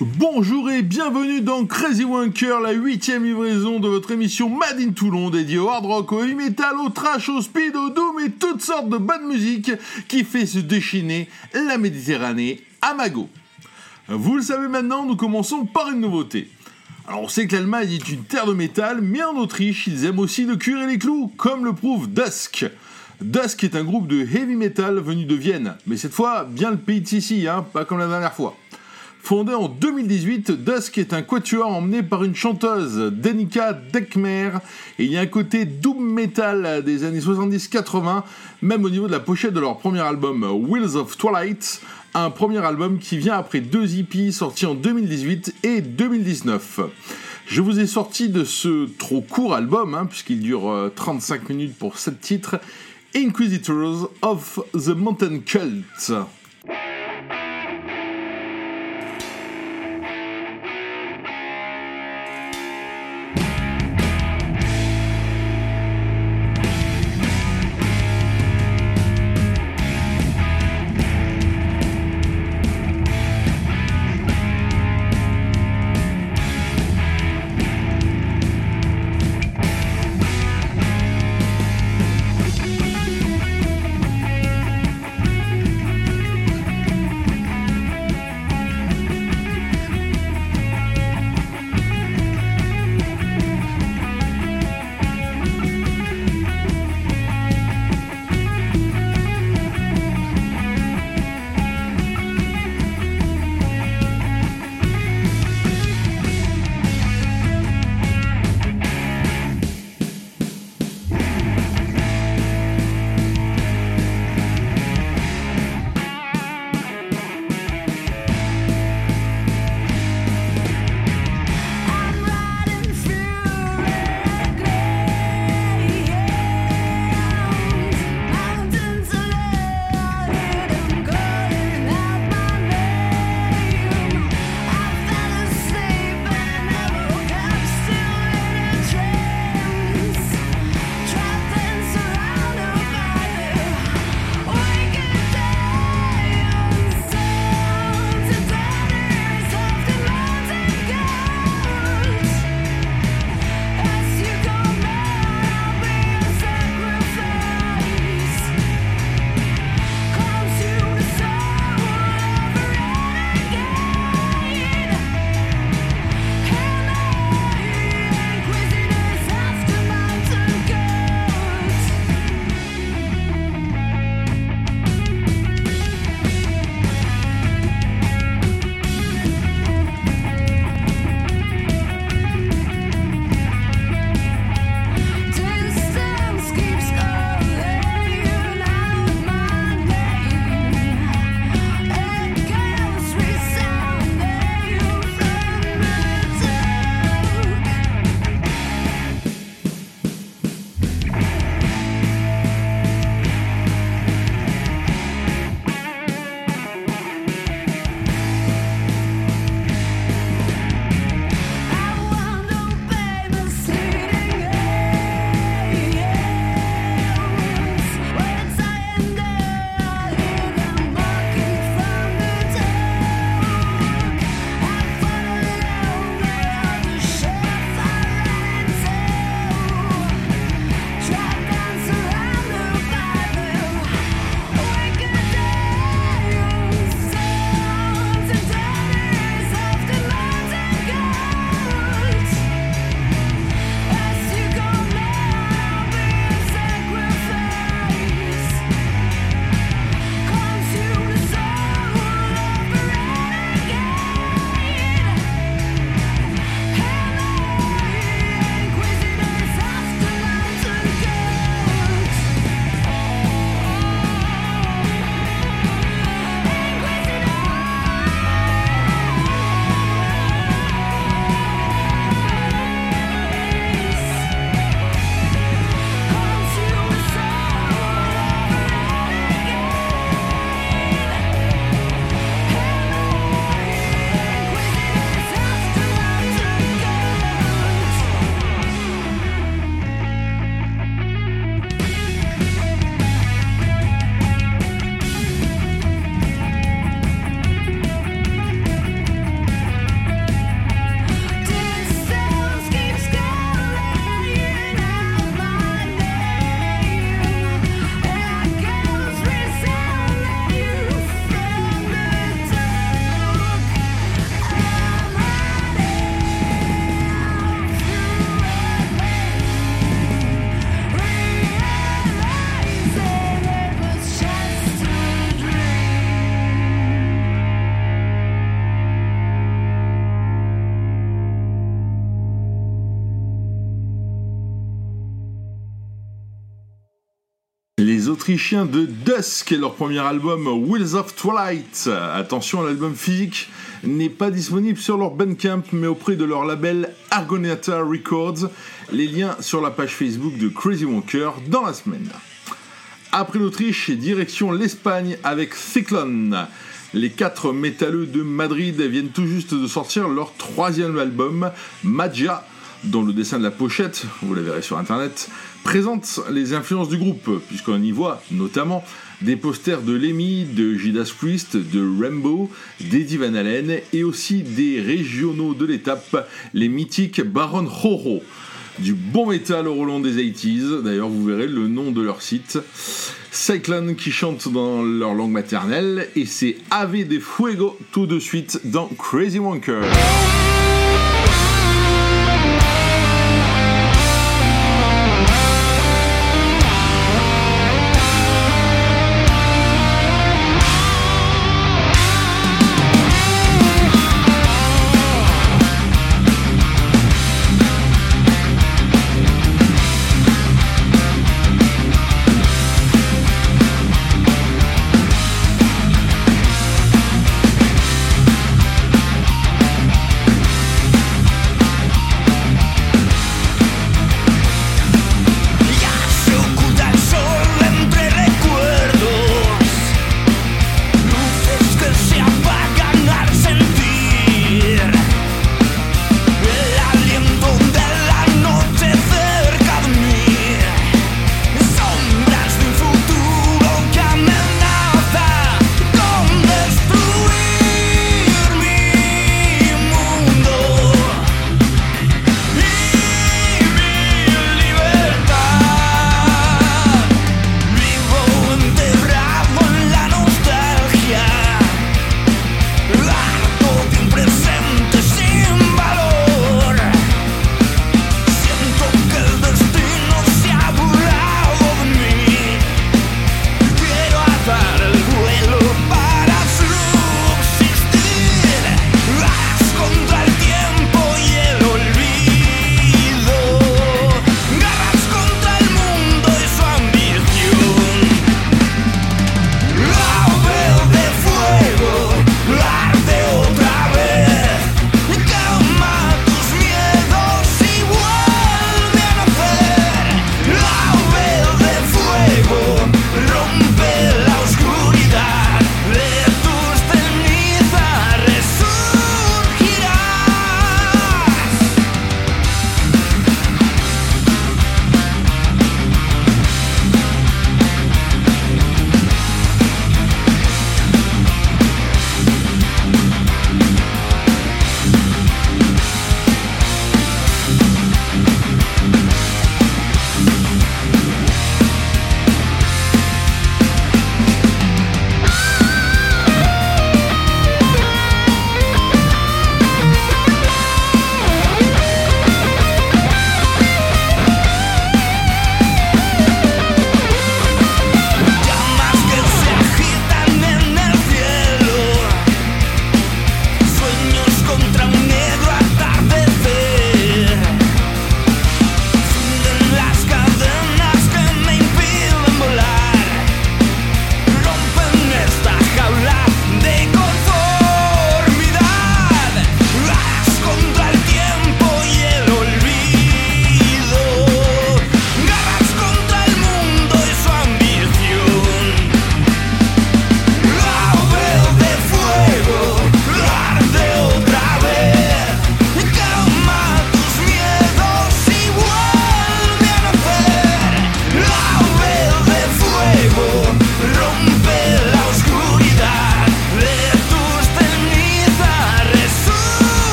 Bonjour et bienvenue dans Crazy Wanker, la huitième livraison de votre émission Made in Toulon, dédiée au hard rock, au heavy metal, au trash, au speed, au doom et toutes sortes de bonne musique qui fait se déchaîner la Méditerranée à Mago. Vous le savez maintenant, nous commençons par une nouveauté. Alors on sait que l'Allemagne est une terre de métal, mais en Autriche, ils aiment aussi le cuir et les clous, comme le prouve Dusk. Dusk est un groupe de heavy metal venu de Vienne, mais cette fois bien le pays de Sissi, hein, pas comme la dernière fois. Fondé en 2018, Dusk est un quatuor emmené par une chanteuse, Denika Dekmer, et il y a un côté doom metal des années 70-80, même au niveau de la pochette de leur premier album, Wheels of Twilight, un premier album qui vient après deux hippies sortis en 2018 et 2019. Je vous ai sorti de ce trop court album, hein, puisqu'il dure 35 euh, minutes pour 7 titres, Inquisitors of the Mountain Cult. Autrichiens de Dusk et leur premier album Wheels of Twilight. Attention, l'album physique n'est pas disponible sur leur Bandcamp mais auprès de leur label Argonauta Records. Les liens sur la page Facebook de Crazy Wonker dans la semaine. Après l'Autriche, direction l'Espagne avec Cyclone. Les quatre métalleux de Madrid viennent tout juste de sortir leur troisième album, Magia, dont le dessin de la pochette, vous la verrez sur internet, présente les influences du groupe, puisqu'on y voit notamment des posters de Lemmy, de Judas Priest, de Rambo, d'Eddie Van Halen et aussi des régionaux de l'étape, les mythiques Baron Jojo. Du bon métal au long des 80s, d'ailleurs vous verrez le nom de leur site. Cyclone qui chante dans leur langue maternelle et c'est Ave de Fuego tout de suite dans Crazy Wonker.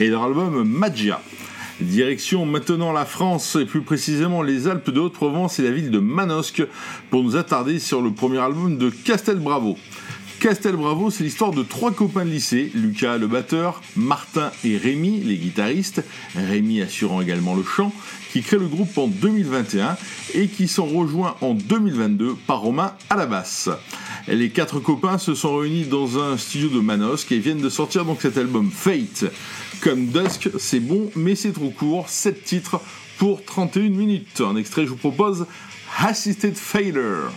Et leur album Magia. Direction maintenant la France et plus précisément les Alpes de Haute-Provence et la ville de Manosque pour nous attarder sur le premier album de Castel Bravo. Castel Bravo, c'est l'histoire de trois copains de lycée, Lucas le batteur, Martin et Rémi les guitaristes, Rémi assurant également le chant, qui créent le groupe en 2021 et qui sont rejoints en 2022 par Romain à la basse. Les quatre copains se sont réunis dans un studio de Manosque et viennent de sortir donc cet album Fate. Comme Dusk, c'est bon mais c'est trop court, 7 titres pour 31 minutes. Un extrait, je vous propose Assisted Failure.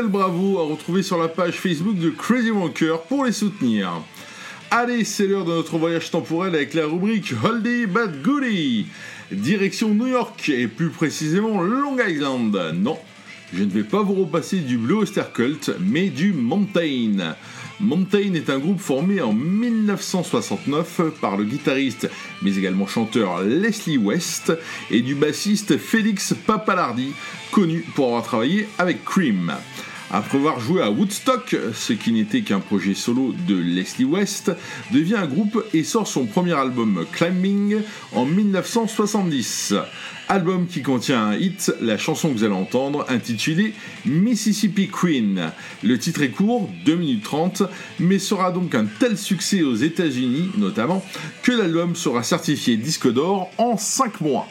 Bravo à retrouver sur la page Facebook de Crazy Wanker pour les soutenir. Allez, c'est l'heure de notre voyage temporel avec la rubrique Holiday Bad Goody. Direction New York et plus précisément Long Island. Non, je ne vais pas vous repasser du Blue Oyster Cult, mais du Mountain. Mountain est un groupe formé en 1969 par le guitariste mais également chanteur Leslie West et du bassiste Félix Papalardi, connu pour avoir travaillé avec Cream. Après avoir joué à Woodstock, ce qui n'était qu'un projet solo de Leslie West, devient un groupe et sort son premier album Climbing en 1970. Album qui contient un hit, la chanson que vous allez entendre, intitulée Mississippi Queen. Le titre est court, 2 minutes 30, mais sera donc un tel succès aux États-Unis notamment que l'album sera certifié disque d'or en 5 mois.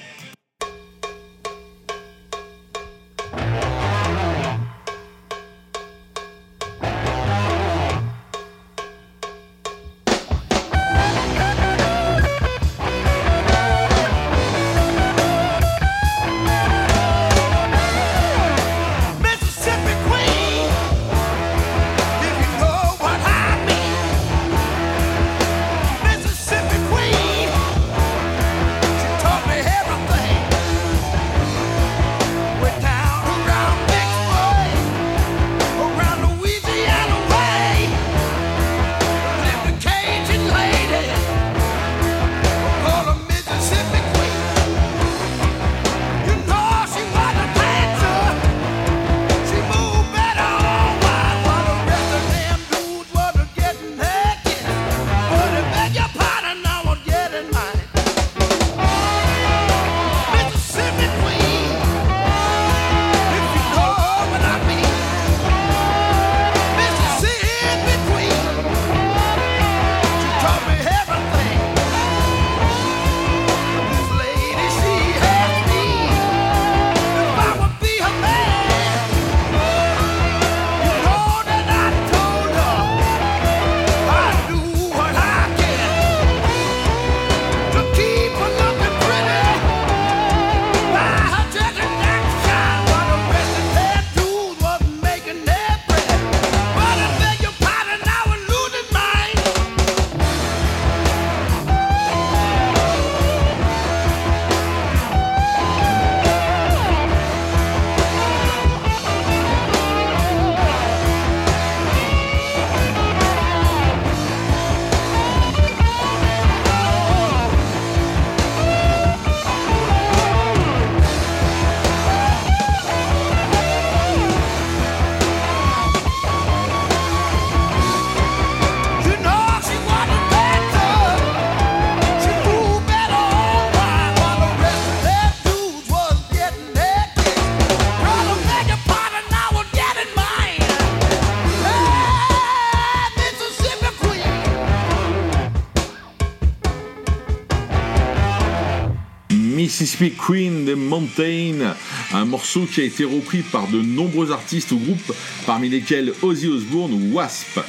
Queen des Mountain, un morceau qui a été repris par de nombreux artistes ou groupes, parmi lesquels Ozzy Osbourne ou Wasp.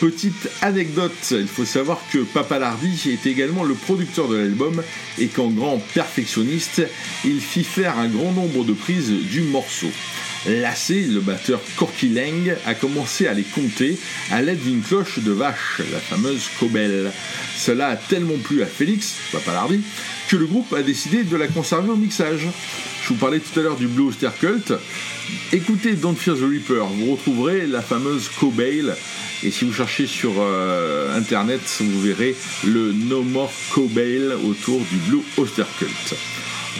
Petite anecdote, il faut savoir que Papa Lardy est également le producteur de l'album et qu'en grand perfectionniste, il fit faire un grand nombre de prises du morceau. Lassé, le batteur Corky Lang a commencé à les compter à l'aide d'une cloche de vache, la fameuse Cobel. Cela a tellement plu à Félix, Papa Lardy, que le groupe a décidé de la conserver au mixage. Je vous parlais tout à l'heure du Blue Oyster Cult. Écoutez Don't Fear the Reaper, vous retrouverez la fameuse Cobale. Et si vous cherchez sur euh, internet, vous verrez le No More Cobale autour du Blue Oyster Cult.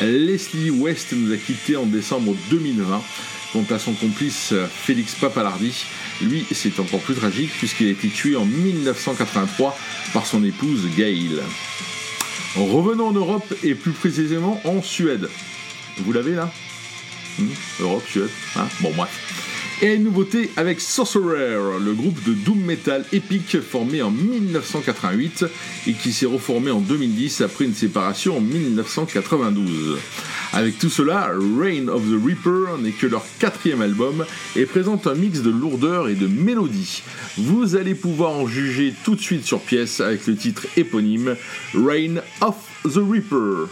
Leslie West nous a quittés en décembre 2020. Quant à son complice Félix Papalardi, lui c'est encore plus tragique puisqu'il a été tué en 1983 par son épouse Gail. Revenons en Europe et plus précisément en Suède. Vous l'avez là? Hmm? Europe, Suède, hein? Bon bref. Et une nouveauté avec Sorcerer, le groupe de doom metal épique formé en 1988 et qui s'est reformé en 2010 après une séparation en 1992. Avec tout cela, Reign of the Reaper n'est que leur quatrième album et présente un mix de lourdeur et de mélodie. Vous allez pouvoir en juger tout de suite sur pièce avec le titre éponyme Reign of the Reaper.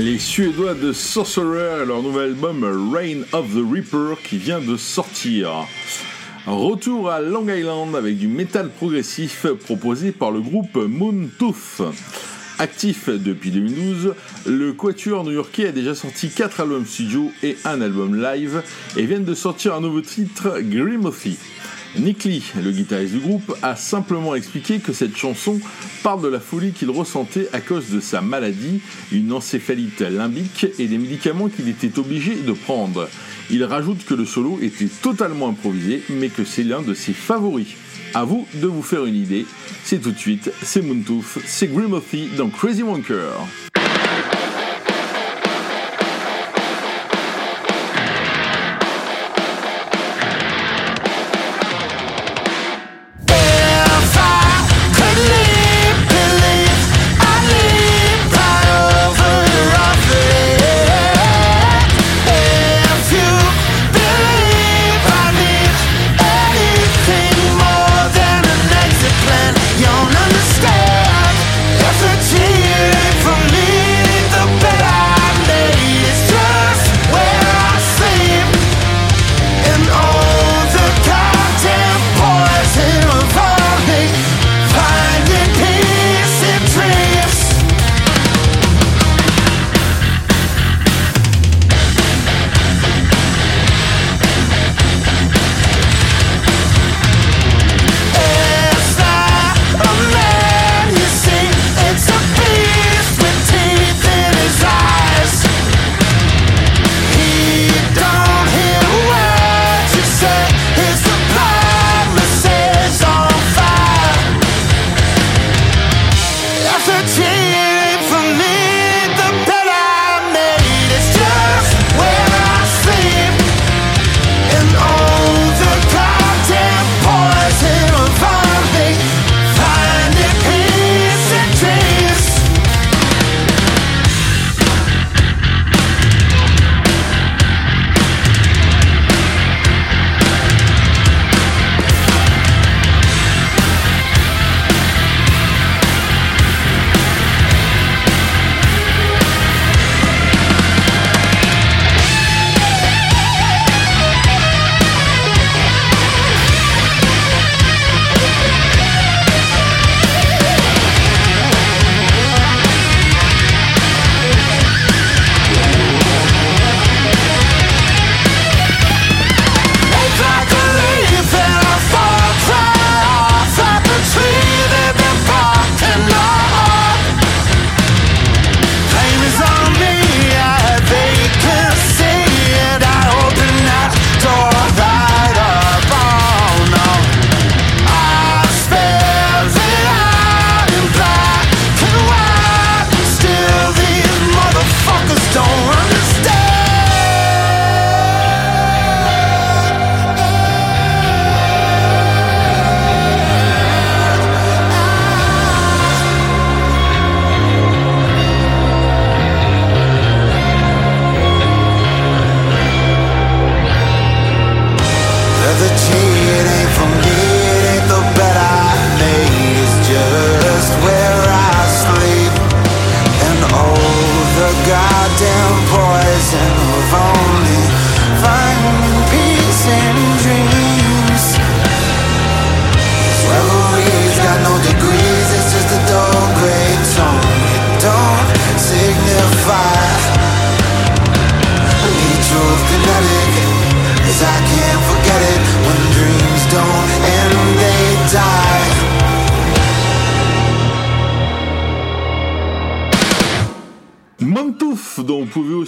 Les Suédois de Sorcerer, leur nouvel album Reign of the Reaper qui vient de sortir. Retour à Long Island avec du métal progressif proposé par le groupe Moon Tooth. Actif depuis 2012, le quatuor new-yorkais a déjà sorti 4 albums studio et un album live et viennent de sortir un nouveau titre, Grimothy. Nick Lee, le guitariste du groupe, a simplement expliqué que cette chanson parle de la folie qu'il ressentait à cause de sa maladie, une encéphalite limbique et des médicaments qu'il était obligé de prendre. Il rajoute que le solo était totalement improvisé, mais que c'est l'un de ses favoris. A vous de vous faire une idée. C'est tout de suite, c'est Moontooth, c'est Grimothy dans Crazy Wonker.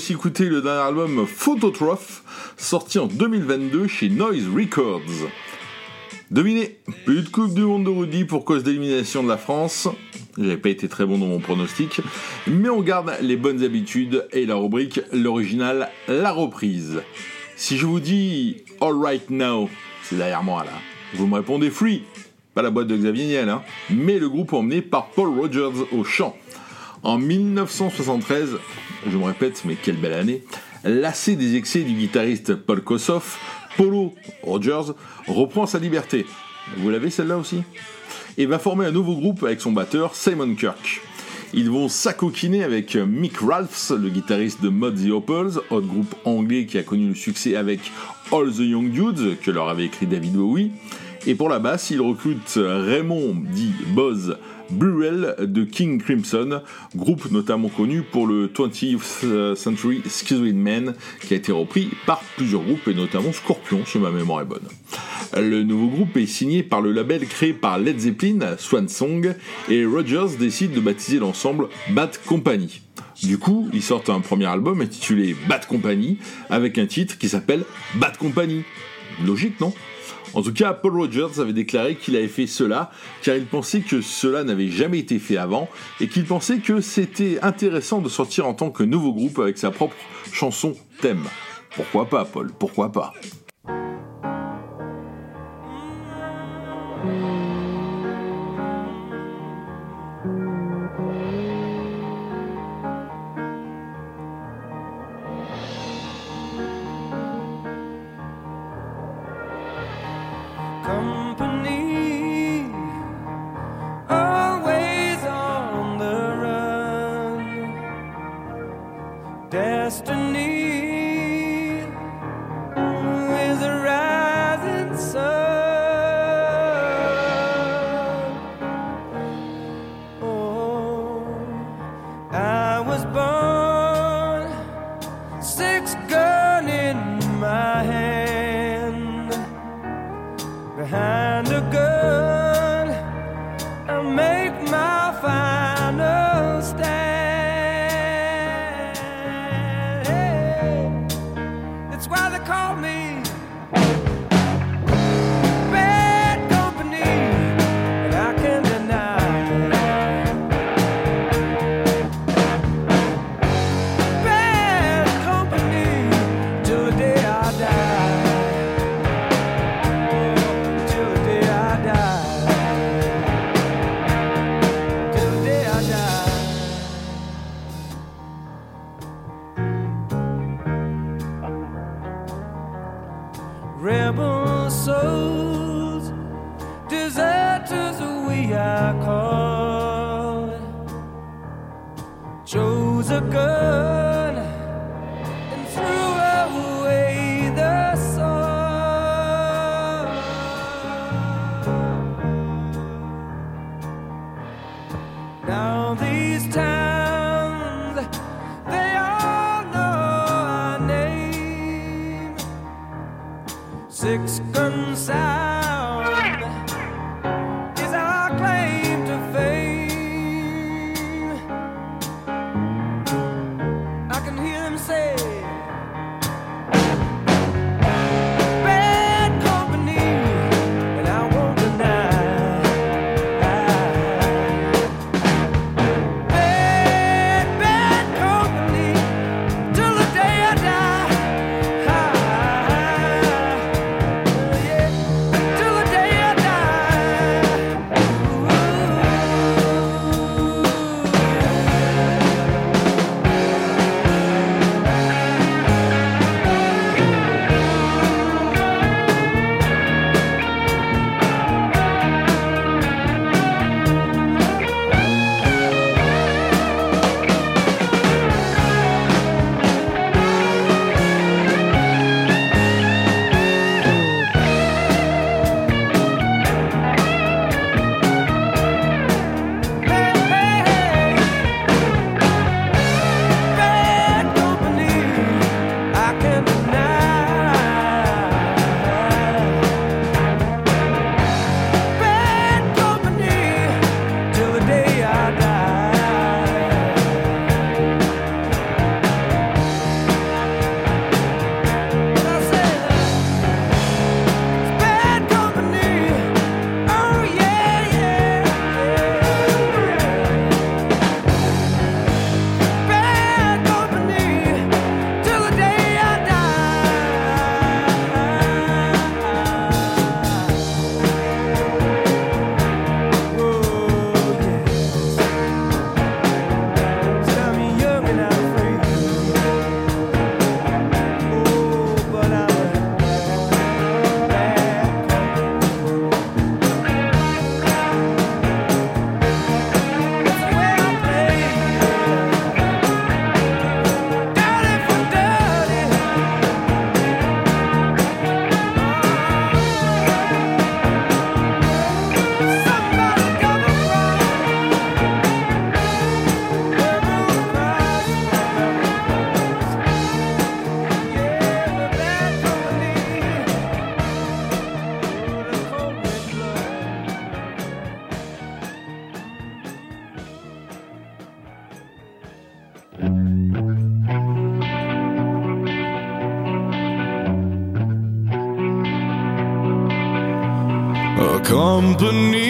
Écouter le dernier album Phototroph, sorti en 2022 chez Noise Records. Devinez, plus de Coupe du Monde de Rudy pour cause d'élimination de la France. J'avais pas été très bon dans mon pronostic, mais on garde les bonnes habitudes et la rubrique, l'original, la reprise. Si je vous dis All Right Now, c'est derrière moi là, vous me répondez Free, pas la boîte de Xavier Niel, hein, mais le groupe emmené par Paul Rogers au chant. En 1973, je me répète, mais quelle belle année, lassé des excès du guitariste Paul Kossoff, Polo Rogers reprend sa liberté. Vous l'avez celle-là aussi? Et va former un nouveau groupe avec son batteur Simon Kirk. Ils vont s'acoquiner avec Mick Ralphs, le guitariste de Mod the Opals, autre groupe anglais qui a connu le succès avec All the Young Dudes, que leur avait écrit David Bowie. Et pour la basse, ils recrutent Raymond, dit Boz Burrell de King Crimson, groupe notamment connu pour le 20th Century Schizoid Man, qui a été repris par plusieurs groupes, et notamment Scorpion, si ma mémoire est bonne. Le nouveau groupe est signé par le label créé par Led Zeppelin, Swan Song, et Rogers décide de baptiser l'ensemble Bad Company. Du coup, ils sortent un premier album intitulé Bad Company, avec un titre qui s'appelle Bad Company. Logique, non? En tout cas, Paul Rogers avait déclaré qu'il avait fait cela car il pensait que cela n'avait jamais été fait avant et qu'il pensait que c'était intéressant de sortir en tant que nouveau groupe avec sa propre chanson thème. Pourquoi pas, Paul? Pourquoi pas? heaven's. underneath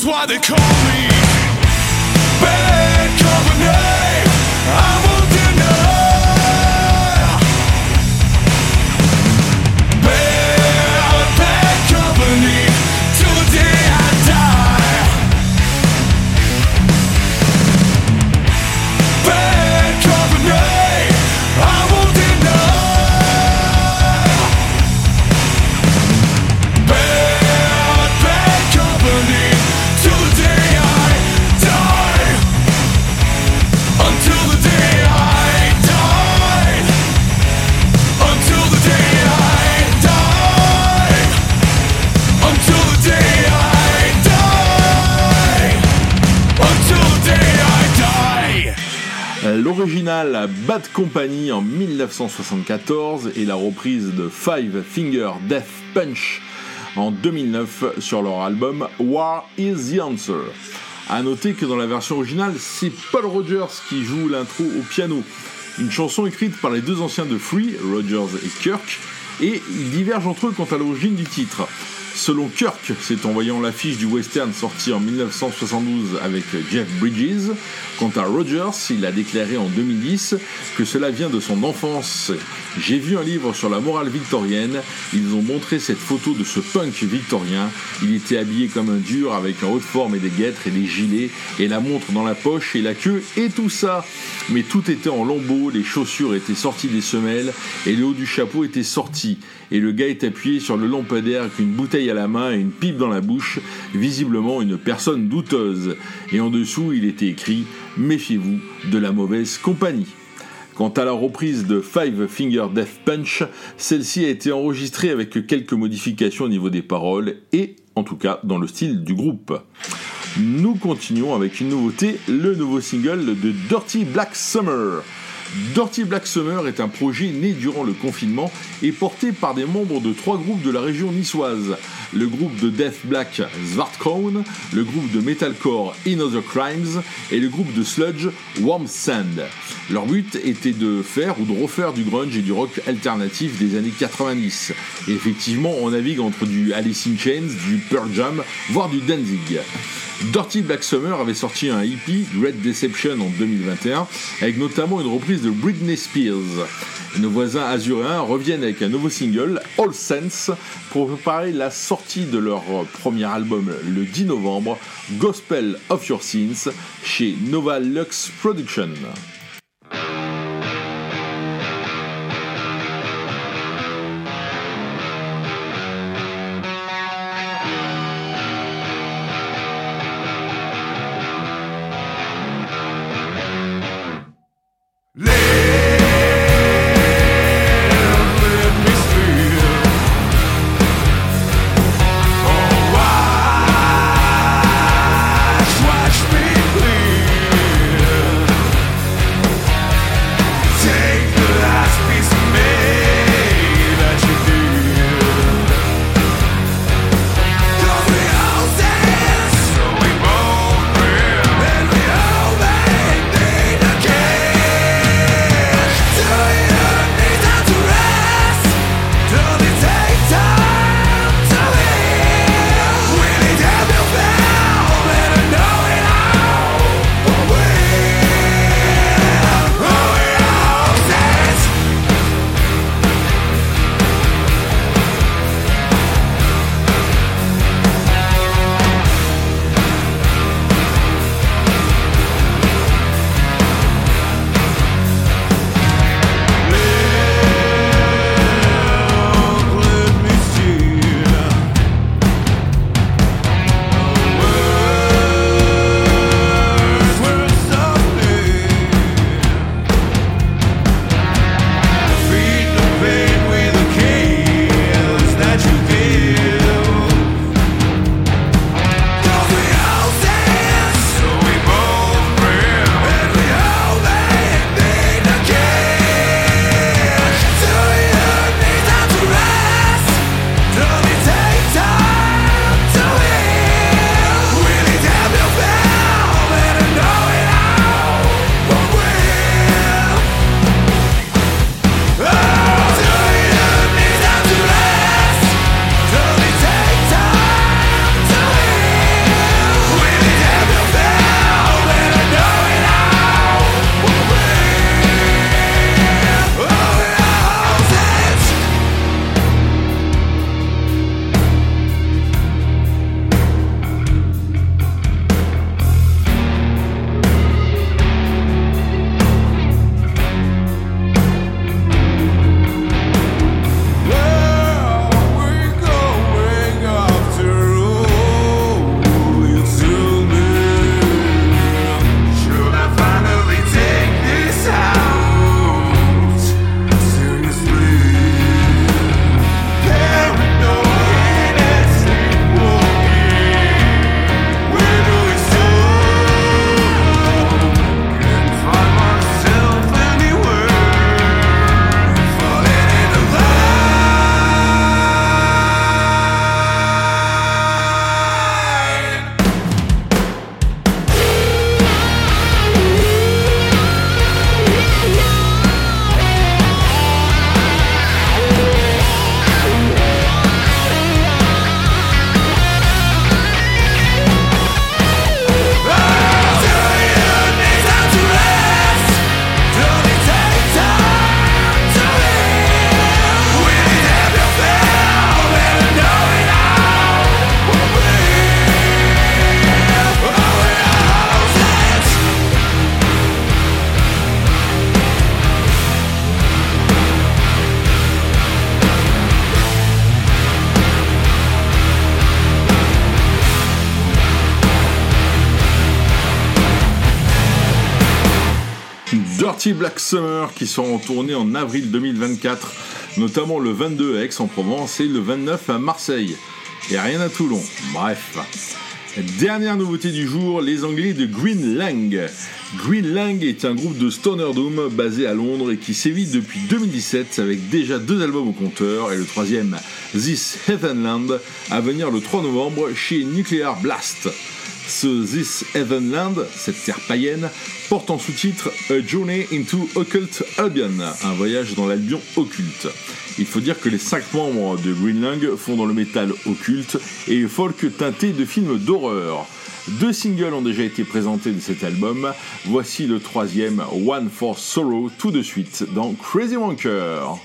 That's why they call me. Bad Company en 1974 et la reprise de Five Finger Death Punch en 2009 sur leur album War is the Answer. A noter que dans la version originale, c'est Paul Rogers qui joue l'intro au piano. Une chanson écrite par les deux anciens de Free, Rogers et Kirk, et ils divergent entre eux quant à l'origine du titre selon Kirk, c'est en voyant l'affiche du western sorti en 1972 avec Jeff Bridges. Quant à Rogers, il a déclaré en 2010 que cela vient de son enfance. J'ai vu un livre sur la morale victorienne, ils ont montré cette photo de ce punk victorien. Il était habillé comme un dur avec un haut de forme et des guêtres et des gilets et la montre dans la poche et la queue et tout ça. Mais tout était en lambeaux, les chaussures étaient sorties des semelles et le haut du chapeau était sorti et le gars est appuyé sur le lampadaire avec une bouteille à la main et une pipe dans la bouche, visiblement une personne douteuse. Et en dessous, il était écrit Méfiez-vous de la mauvaise compagnie. Quant à la reprise de Five Finger Death Punch, celle-ci a été enregistrée avec quelques modifications au niveau des paroles et, en tout cas, dans le style du groupe. Nous continuons avec une nouveauté, le nouveau single de Dirty Black Summer. Dirty Black Summer est un projet né durant le confinement et porté par des membres de trois groupes de la région niçoise. Le groupe de Death Black Zwartkrown, le groupe de metalcore In Other Crimes et le groupe de sludge Warm Sand. Leur but était de faire ou de refaire du grunge et du rock alternatif des années 90. Et effectivement, on navigue entre du Alice in Chains, du Pearl Jam, voire du Danzig. Dirty Black Summer avait sorti un EP, Red Deception, en 2021, avec notamment une reprise de Britney Spears. Nos voisins azuréens reviennent avec un nouveau single, All Sense, pour préparer la sortie de leur premier album le 10 novembre, Gospel of Your Sins, chez Nova Lux Production. Black Summer qui seront tournés en avril 2024, notamment le 22 à Aix-en-Provence et le 29 à Marseille. Et rien à Toulon. Bref. Dernière nouveauté du jour, les Anglais de Green Lang. Green Lang est un groupe de stoner doom basé à Londres et qui sévit depuis 2017 avec déjà deux albums au compteur et le troisième, This Heavenland, à venir le 3 novembre chez Nuclear Blast. Ce This Heavenland, cette terre païenne, porte en sous-titre A Journey into Occult Albion, un voyage dans l'Albion occulte. Il faut dire que les cinq membres de Greenlang font dans le métal occulte et folk teinté de films d'horreur. Deux singles ont déjà été présentés de cet album. Voici le troisième, One for Sorrow, tout de suite dans Crazy Wanker.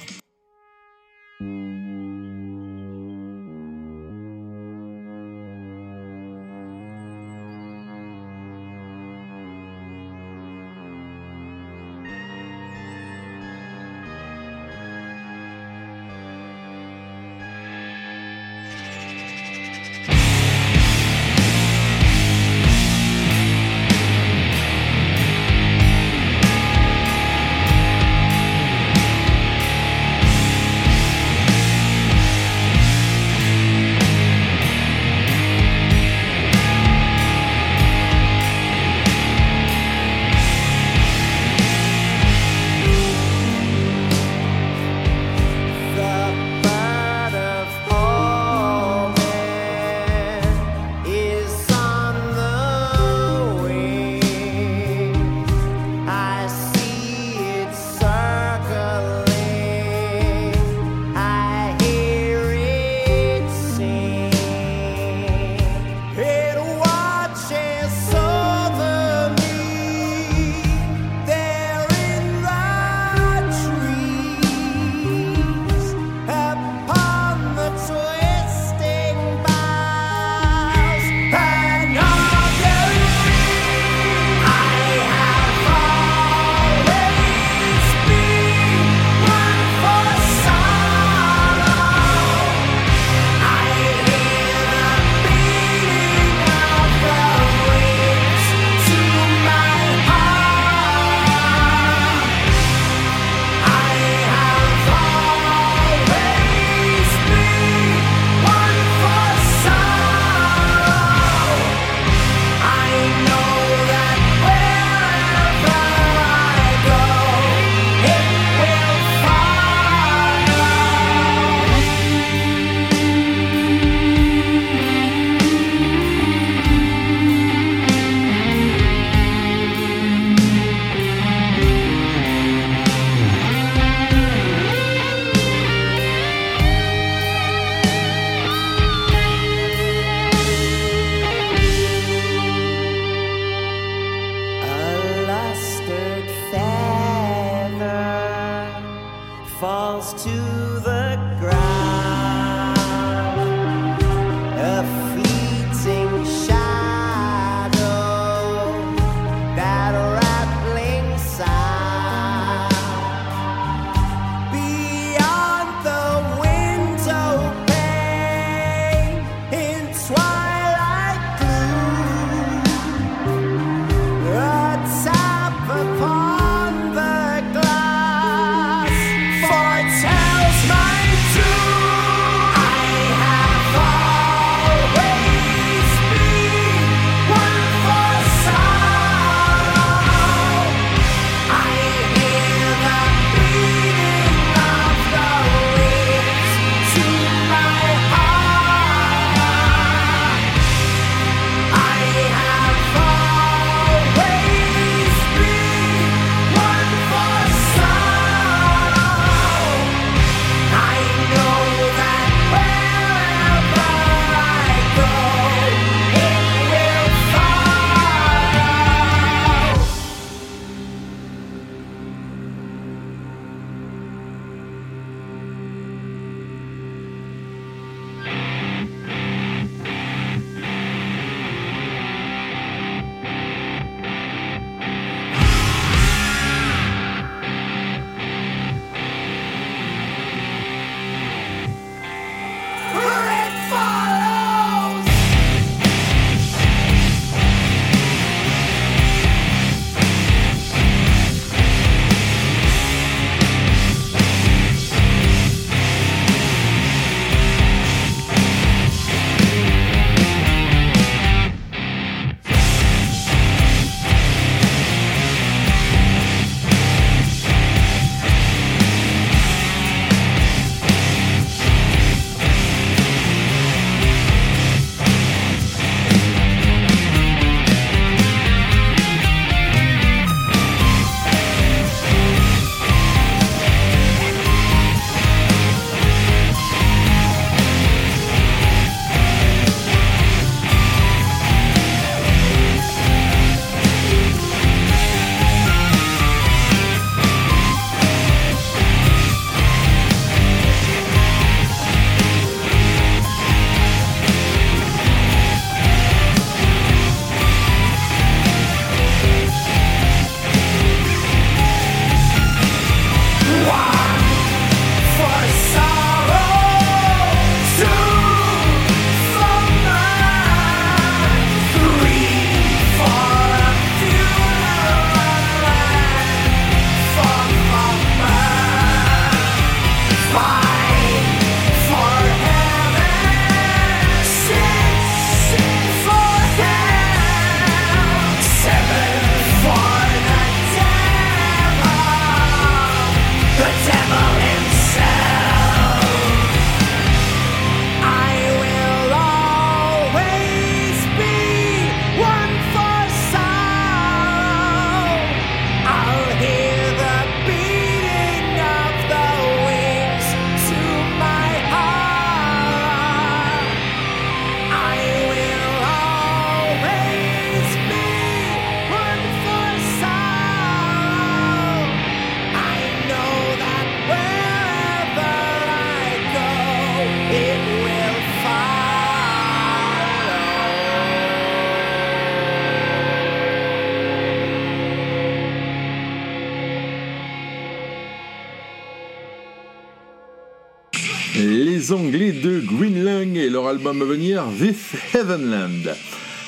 Anglais de Green Lung et leur album à venir This Heavenland.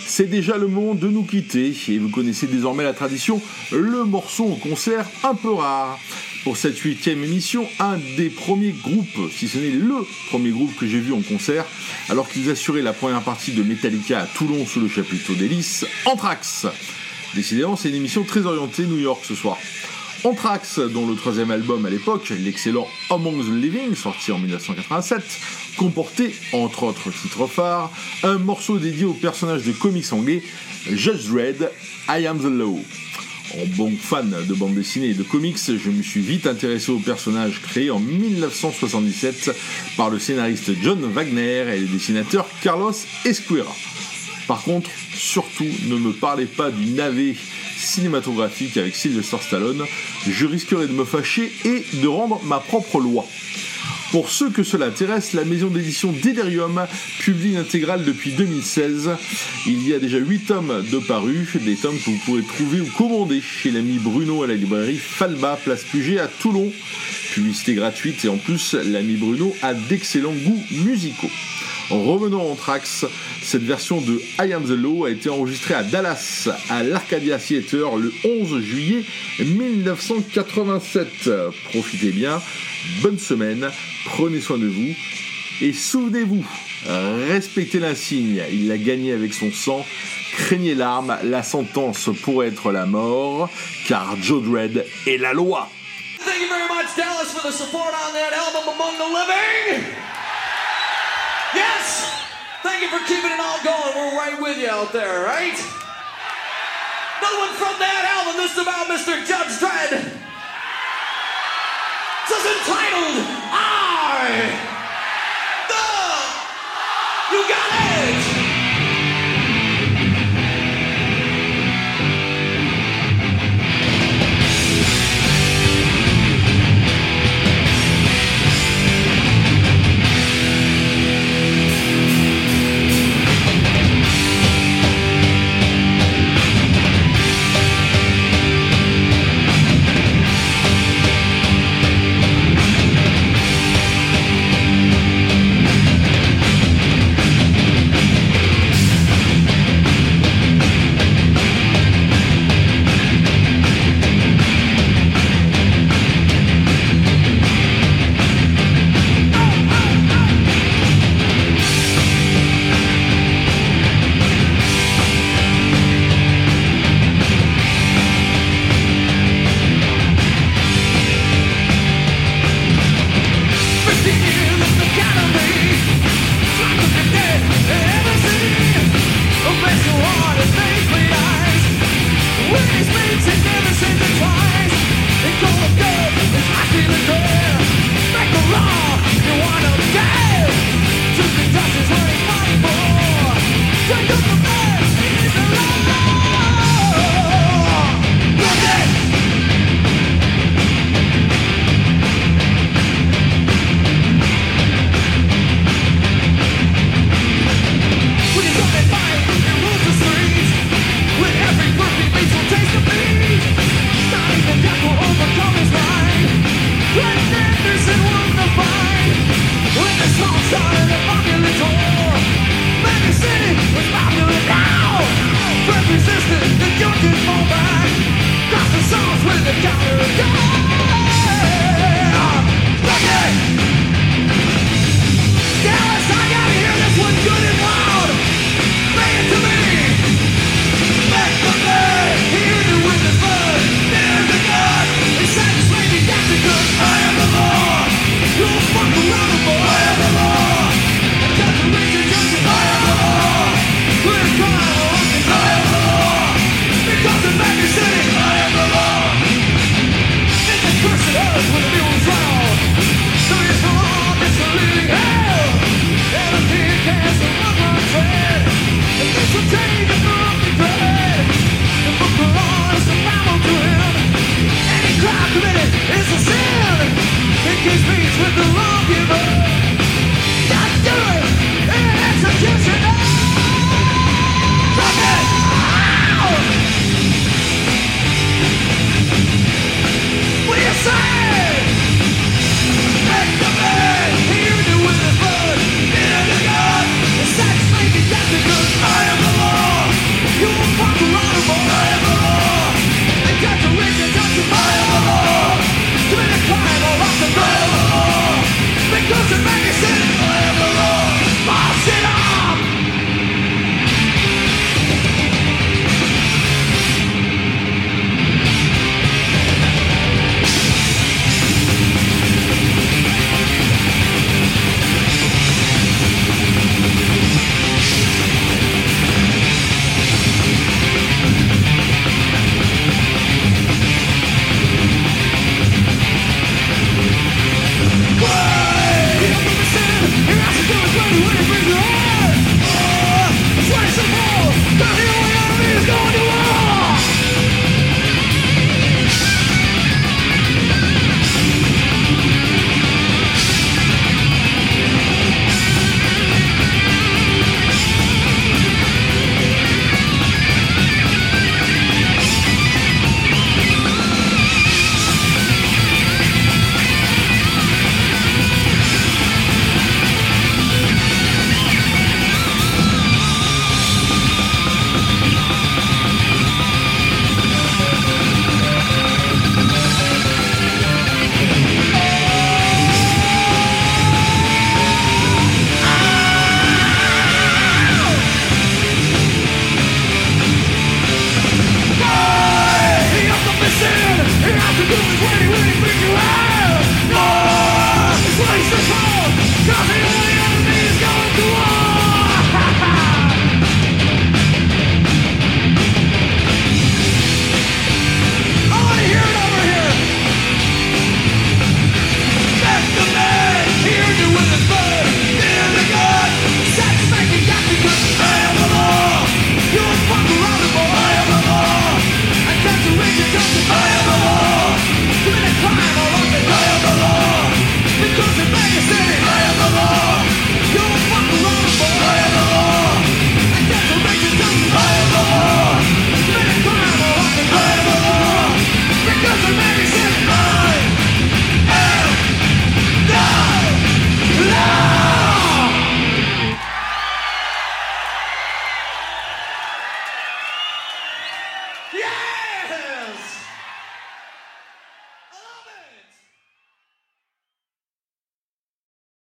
C'est déjà le moment de nous quitter et vous connaissez désormais la tradition, le morceau en concert un peu rare. Pour cette huitième émission, un des premiers groupes, si ce n'est le premier groupe que j'ai vu en concert, alors qu'ils assuraient la première partie de Metallica à Toulon sous le chapiteau d'Hélice, Anthrax. Décidément, c'est une émission très orientée New York ce soir. Anthrax, dont le troisième album à l'époque, l'excellent Among the Living, sorti en 1987, comportait, entre autres titres phares, un morceau dédié au personnage de comics anglais Judge Dredd, I Am the Law. En bon fan de bande dessinée et de comics, je me suis vite intéressé au personnage créé en 1977 par le scénariste John Wagner et le dessinateur Carlos Esquera. Par contre, surtout, ne me parlez pas du navet cinématographique avec Sylvester Stallone, je risquerais de me fâcher et de rendre ma propre loi. Pour ceux que cela intéresse, la maison d'édition Delirium publie une intégrale depuis 2016. Il y a déjà 8 tomes de parus, des tomes que vous pourrez trouver ou commander chez l'ami Bruno à la librairie Falba, place Puget à Toulon. Publicité gratuite et en plus, l'ami Bruno a d'excellents goûts musicaux. Revenons en Trax, cette version de I Am the Law a été enregistrée à Dallas, à l'Arcadia Theater, le 11 juillet 1987. Profitez bien, bonne semaine, prenez soin de vous et souvenez-vous, respectez l'insigne, il l'a gagné avec son sang, craignez l'arme, la sentence pourrait être la mort, car Joe Dredd est la loi. Thank you Dallas, for the support on that album Among the Living. Yes! Thank you for keeping it all going. We're right with you out there, right? Another one from that album. This is about Mr. Judge Dredd. This is entitled I the You Got It!